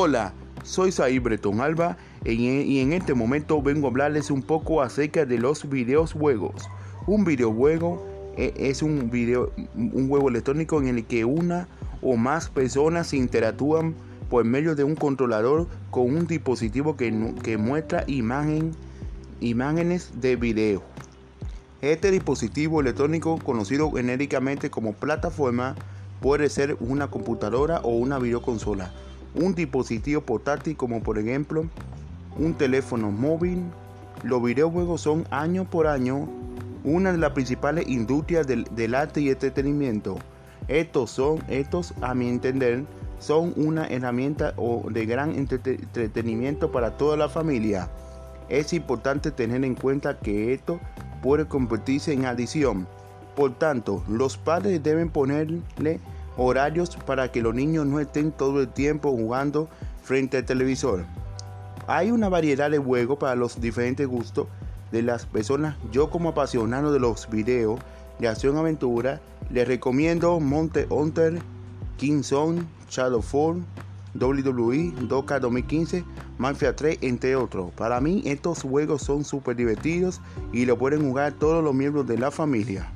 Hola, soy Saí Breton Alba y en este momento vengo a hablarles un poco acerca de los videojuegos. Un videojuego eh, es un, video, un juego electrónico en el que una o más personas interactúan por medio de un controlador con un dispositivo que, muestra imágenes de video. Este dispositivo electrónico, conocido genéricamente como plataforma, puede ser una computadora o una videoconsola, un dispositivo portátil como por ejemplo un teléfono móvil. Los videojuegos son año por año una de las principales industrias del, arte y entretenimiento. Estos son, estos a mi entender, son una herramienta de gran entretenimiento para toda la familia. Es importante tener en cuenta que esto puede convertirse en adicción. Por tanto, los padres deben ponerle horarios para que los niños no estén todo el tiempo jugando frente al televisor. Hay una variedad de juegos para los diferentes gustos de las personas. Yo como apasionado de los videos de acción-aventura, les recomiendo Monte Hunter, King Zone, Shadowfall, WWE, Doka 2015, Mafia 3, entre otros. Para mí estos juegos son súper divertidos y lo pueden jugar todos los miembros de la familia.